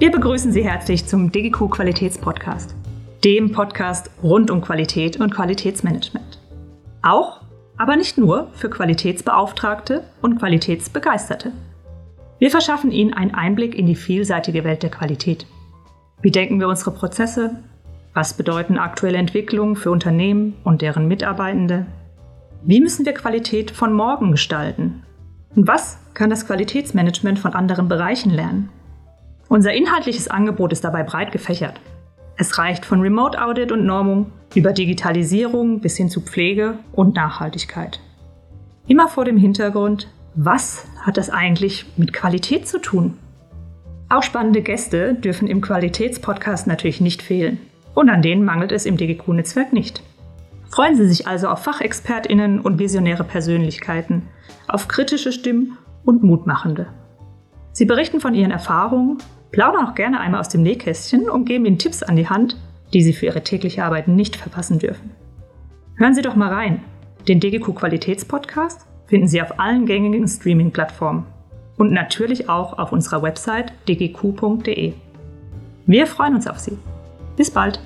Wir begrüßen Sie herzlich zum DGQ Qualitätspodcast, dem Podcast rund um Qualität und Qualitätsmanagement. Auch, aber nicht nur für Qualitätsbeauftragte und Qualitätsbegeisterte. Wir verschaffen Ihnen einen Einblick in die vielseitige Welt der Qualität. Wie denken wir unsere Prozesse? Was bedeuten aktuelle Entwicklungen für Unternehmen und deren Mitarbeitende? Wie müssen wir Qualität von morgen gestalten? Und was kann das Qualitätsmanagement von anderen Bereichen lernen? Unser inhaltliches Angebot ist dabei breit gefächert. Es reicht von Remote Audit und Normung über Digitalisierung bis hin zu Pflege und Nachhaltigkeit. Immer vor dem Hintergrund, was hat das eigentlich mit Qualität zu tun? Auch spannende Gäste dürfen im Qualitätspodcast natürlich nicht fehlen. Und an denen mangelt es im DGQ-Netzwerk nicht. Freuen Sie sich also auf FachexpertInnen und visionäre Persönlichkeiten, auf kritische Stimmen und Mutmachende. Sie berichten von ihren Erfahrungen Plaudern auch gerne einmal aus dem Nähkästchen und geben Ihnen Tipps an die Hand, die Sie für Ihre tägliche Arbeit nicht verpassen dürfen. Hören Sie doch mal rein. Den DGQ Qualitätspodcast finden Sie auf allen gängigen Streaming-Plattformen und natürlich auch auf unserer Website dgq.de. Wir freuen uns auf Sie. Bis bald!